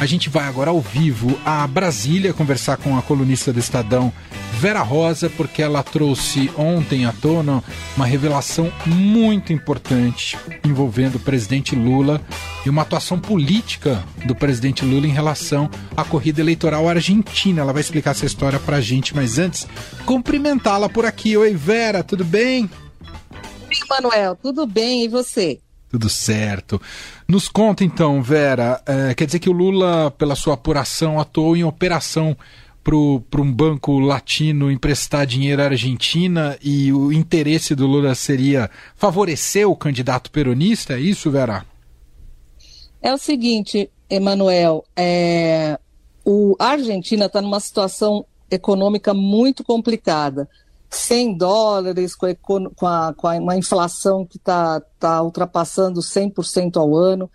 A gente vai agora ao vivo a Brasília conversar com a colunista do Estadão, Vera Rosa, porque ela trouxe ontem à tona uma revelação muito importante envolvendo o presidente Lula e uma atuação política do presidente Lula em relação à corrida eleitoral argentina. Ela vai explicar essa história pra gente, mas antes, cumprimentá-la por aqui. Oi, Vera, tudo bem? Oi, Manuel, tudo bem? E você? Tudo certo. Nos conta então, Vera, é, quer dizer que o Lula, pela sua apuração, atuou em operação para um banco latino emprestar dinheiro à Argentina e o interesse do Lula seria favorecer o candidato peronista? É isso, Vera? É o seguinte, Emanuel, é, o, a Argentina está numa situação econômica muito complicada. 100 dólares, com, a, com, a, uma inflação que está tá ultrapassando 100% ao ano.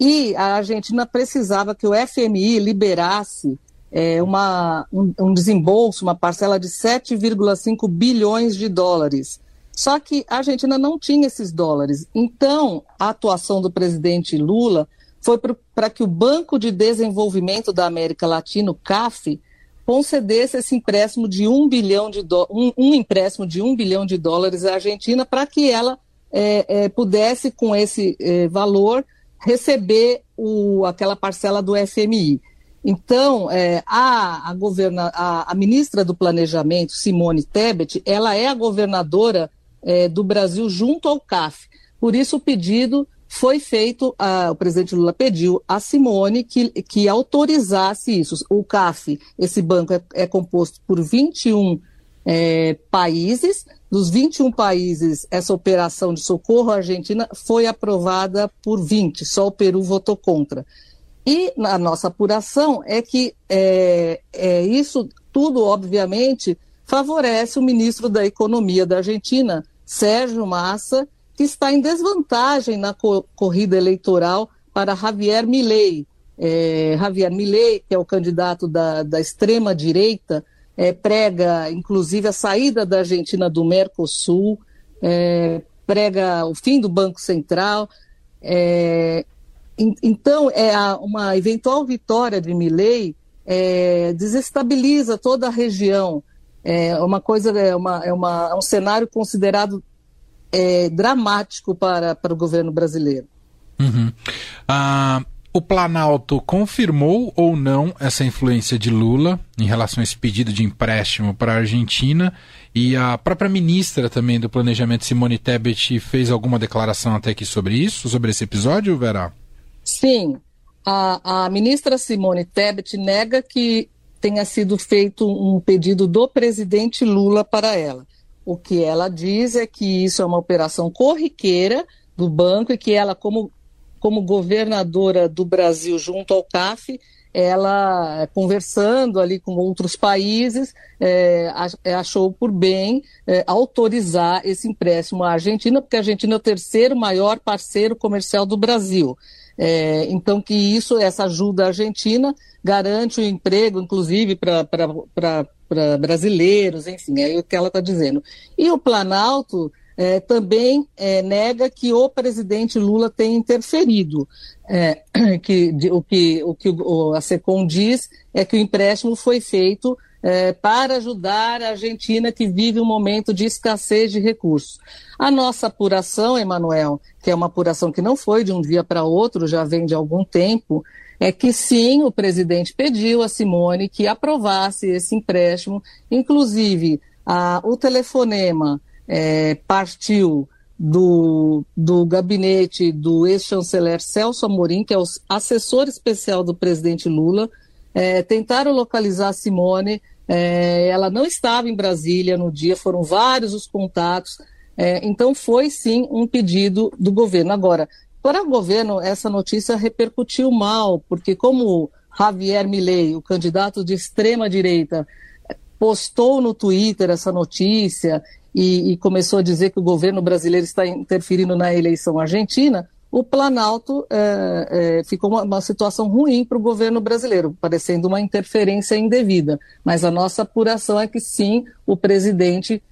E a Argentina precisava que o FMI liberasse é, uma, um, um desembolso, uma parcela de 7,5 bilhões de dólares. Só que a Argentina não tinha esses dólares. Então, a atuação do presidente Lula foi para que o Banco de Desenvolvimento da América Latina, o CAF, concedesse esse empréstimo de um bilhão de do... um, um empréstimo de um bilhão de dólares à Argentina para que ela é, é, pudesse, com esse é, valor, receber o, aquela parcela do FMI. Então, é, a, a, governa, a, a, ministra do Planejamento, Simone Tebet, ela é a governadora é, do Brasil junto ao CAF. Por isso, o pedido foi feito, a, o presidente Lula pediu a Simone que, que autorizasse isso. O CAF, esse banco, é, é composto por 21 é, países. Dos 21 países, essa operação de socorro à Argentina foi aprovada por 20, só o Peru votou contra. E na nossa apuração é que é, é, isso tudo, obviamente, favorece o ministro da Economia da Argentina, Sérgio Massa, que está em desvantagem na co corrida eleitoral para Javier Milei. É, Javier Milei, que é o candidato da, da extrema-direita, é, prega, inclusive, a saída da Argentina do Mercosul, é, prega o fim do Banco Central. É, então, é uma eventual vitória de Milei é, desestabiliza toda a região. É uma coisa, é, uma, é, uma, é um cenário considerado é, dramático para, para o governo brasileiro. Uhum. Ah, o Planalto confirmou ou não essa influência de Lula em relação a esse pedido de empréstimo para a Argentina? E a própria ministra também do Planejamento, Simone Tebet, fez alguma declaração até aqui sobre isso, sobre esse episódio, Verá? Sim. A, a ministra Simone Tebet nega que tenha sido feito um pedido do presidente Lula para ela. O que ela diz é que isso é uma operação corriqueira do banco e que ela, como, como governadora do Brasil junto ao CAF, ela, conversando ali com outros países, é, achou por bem é, autorizar esse empréstimo à Argentina, porque a Argentina é o terceiro maior parceiro comercial do Brasil. É, então, que isso, essa ajuda argentina, garante o emprego, inclusive, para brasileiros, enfim, é o que ela está dizendo. E o Planalto é, também é, nega que o presidente Lula tenha interferido. É, que, de, o que, o que o, a SECOM diz é que o empréstimo foi feito é, para ajudar a Argentina que vive um momento de escassez de recursos. A nossa apuração, Emanuel, que é uma apuração que não foi de um dia para outro, já vem de algum tempo, é que sim, o presidente pediu a Simone que aprovasse esse empréstimo, inclusive a, o telefonema é, partiu do, do gabinete do ex-chanceler Celso Amorim, que é o assessor especial do presidente Lula, é, tentaram localizar Simone, é, ela não estava em Brasília no dia, foram vários os contatos, é, então foi sim um pedido do governo. Agora, para o governo, essa notícia repercutiu mal, porque como Javier Milei, o candidato de extrema direita, postou no Twitter essa notícia e, e, começou a dizer que o governo brasileiro está interferindo na eleição argentina, o Planalto é, é, ficou uma, uma, situação ruim para o governo brasileiro, parecendo uma interferência indevida. Mas a nossa apuração é que sim, o presidente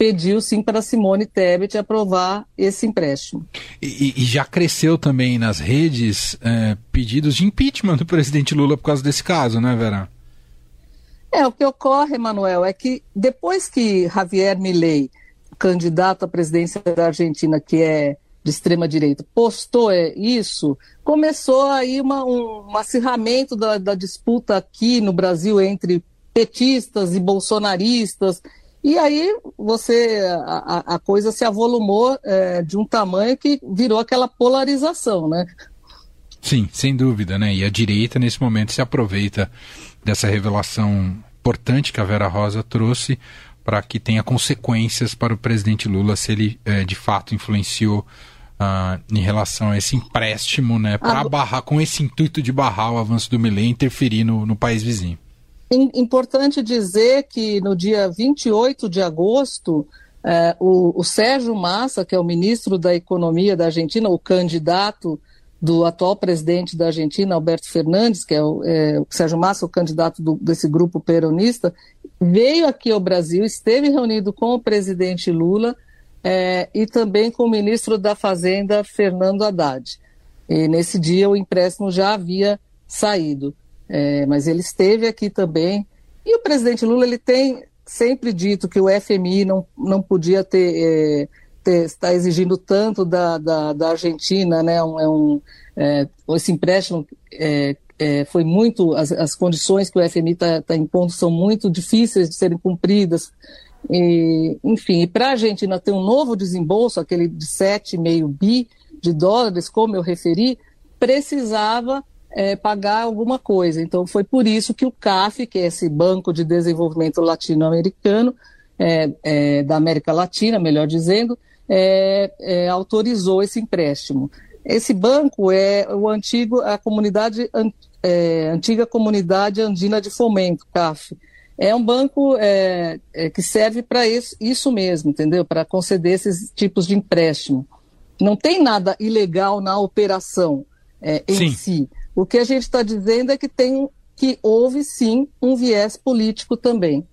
pediu sim para Simone Tebet aprovar esse empréstimo. E, e já cresceu também nas redes é, pedidos de impeachment do presidente Lula por causa desse caso, né, Vera? É, o que ocorre, Manuel, é que depois que Javier Milei, candidato à presidência da Argentina, que é de extrema direita, postou é, isso, começou aí uma, um, um acirramento da, da disputa aqui no Brasil entre petistas e bolsonaristas. E aí você a, a coisa se avolumou é, de um tamanho que virou aquela polarização, né? Sim, sem dúvida, né? E a direita nesse momento se aproveita dessa revelação importante que a Vera Rosa trouxe para que tenha consequências para o presidente Lula se ele é, de fato influenciou uh, em relação a esse empréstimo, né, para ah, barrar, com esse intuito de barrar o avanço do Milei e interferir no, no país vizinho. Importante dizer que no dia 28 de agosto, eh, o, o Sérgio Massa, que é o ministro da Economia da Argentina, o candidato do atual presidente da Argentina, Alberto Fernandes, que é o, é, o Sérgio Massa, o candidato do, desse grupo peronista, veio aqui ao Brasil, esteve reunido com o presidente Lula é, e também com o ministro da Fazenda, Fernando Haddad. E nesse dia o empréstimo já havia saído, é, mas ele esteve aqui também. E o presidente Lula ele tem sempre dito que o FMI não, não podia ter, é, está exigindo tanto da, da, da Argentina, né? Um, é um, é, esse empréstimo é, é, foi muito, as, as condições que o FMI está tá impondo são muito difíceis de serem cumpridas. E, enfim, para a Argentina ter um novo desembolso, aquele de 7,5 bi de dólares, como eu referi, precisava é, pagar alguma coisa. Então, foi por isso que o CAF, que é esse Banco de Desenvolvimento Latino-Americano, é, é, da América Latina, melhor dizendo, é, é, autorizou esse empréstimo. Esse banco é o antigo, a comunidade, é, antiga comunidade andina de fomento, CAF é um banco é, é, que serve para isso, isso mesmo, entendeu? Para conceder esses tipos de empréstimo. Não tem nada ilegal na operação é, em sim. si. O que a gente está dizendo é que tem que houve sim um viés político também.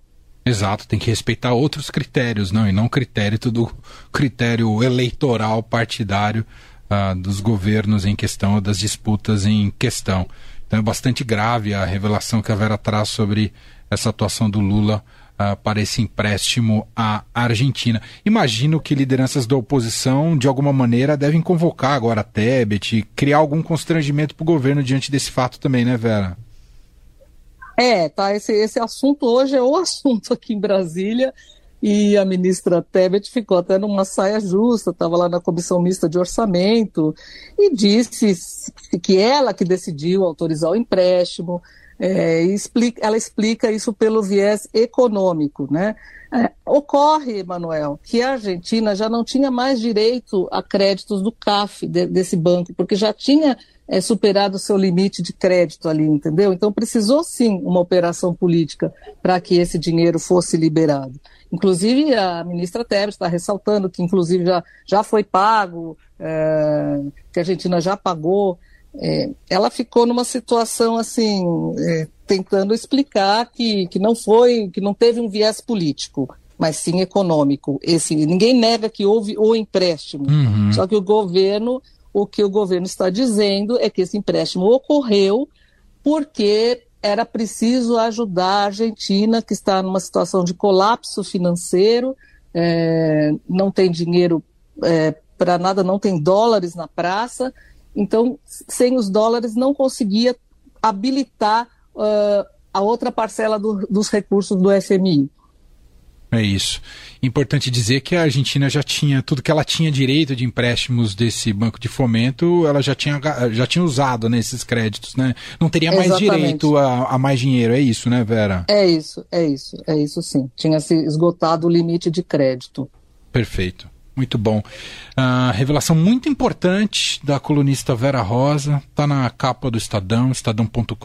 Exato, tem que respeitar outros critérios, não, e não critério do critério eleitoral partidário uh, dos governos em questão, das disputas em questão. Então é bastante grave a revelação que a Vera traz sobre essa atuação do Lula uh, para esse empréstimo à Argentina. Imagino que lideranças da oposição, de alguma maneira, devem convocar agora a Tebet, criar algum constrangimento para o governo diante desse fato também, né, Vera? É, tá. Esse, esse assunto hoje é o assunto aqui em Brasília. E a ministra Tebet ficou até numa saia justa, estava lá na comissão mista de orçamento e disse que ela que decidiu autorizar o empréstimo, é, explica, ela explica isso pelo viés econômico. Né? É, ocorre, Manuel, que a Argentina já não tinha mais direito a créditos do CAF, de, desse banco, porque já tinha é, superado o seu limite de crédito ali, entendeu? Então precisou sim uma operação política para que esse dinheiro fosse liberado. Inclusive, a ministra Tebet está ressaltando que, inclusive, já, já foi pago, é, que a Argentina já pagou é, ela ficou numa situação assim, é, tentando explicar que, que não foi, que não teve um viés político, mas sim econômico. Esse, ninguém nega que houve o empréstimo. Uhum. Só que o governo, o que o governo está dizendo é que esse empréstimo ocorreu porque era preciso ajudar a Argentina, que está numa situação de colapso financeiro, é, não tem dinheiro é, para nada, não tem dólares na praça, então, sem os dólares, não conseguia habilitar uh, a outra parcela do, dos recursos do FMI. É isso. Importante dizer que a Argentina já tinha tudo que ela tinha direito de empréstimos desse banco de fomento, ela já tinha, já tinha usado nesses né, créditos, né? Não teria mais Exatamente. direito a, a, mais dinheiro, é isso, né, Vera? É isso, é isso, é isso sim. Tinha se esgotado o limite de crédito. Perfeito. Muito bom. Uh, revelação muito importante da colunista Vera Rosa, está na capa do Estadão, estadão.com.br.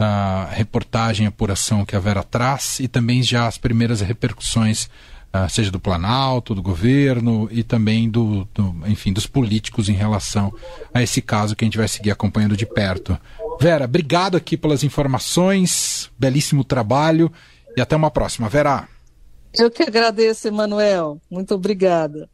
Uh, reportagem, apuração que a Vera traz e também já as primeiras repercussões, uh, seja do Planalto, do governo e também do, do, enfim, dos políticos em relação a esse caso que a gente vai seguir acompanhando de perto. Vera, obrigado aqui pelas informações, belíssimo trabalho e até uma próxima. Vera. Eu que agradeço, Emanuel. Muito obrigada.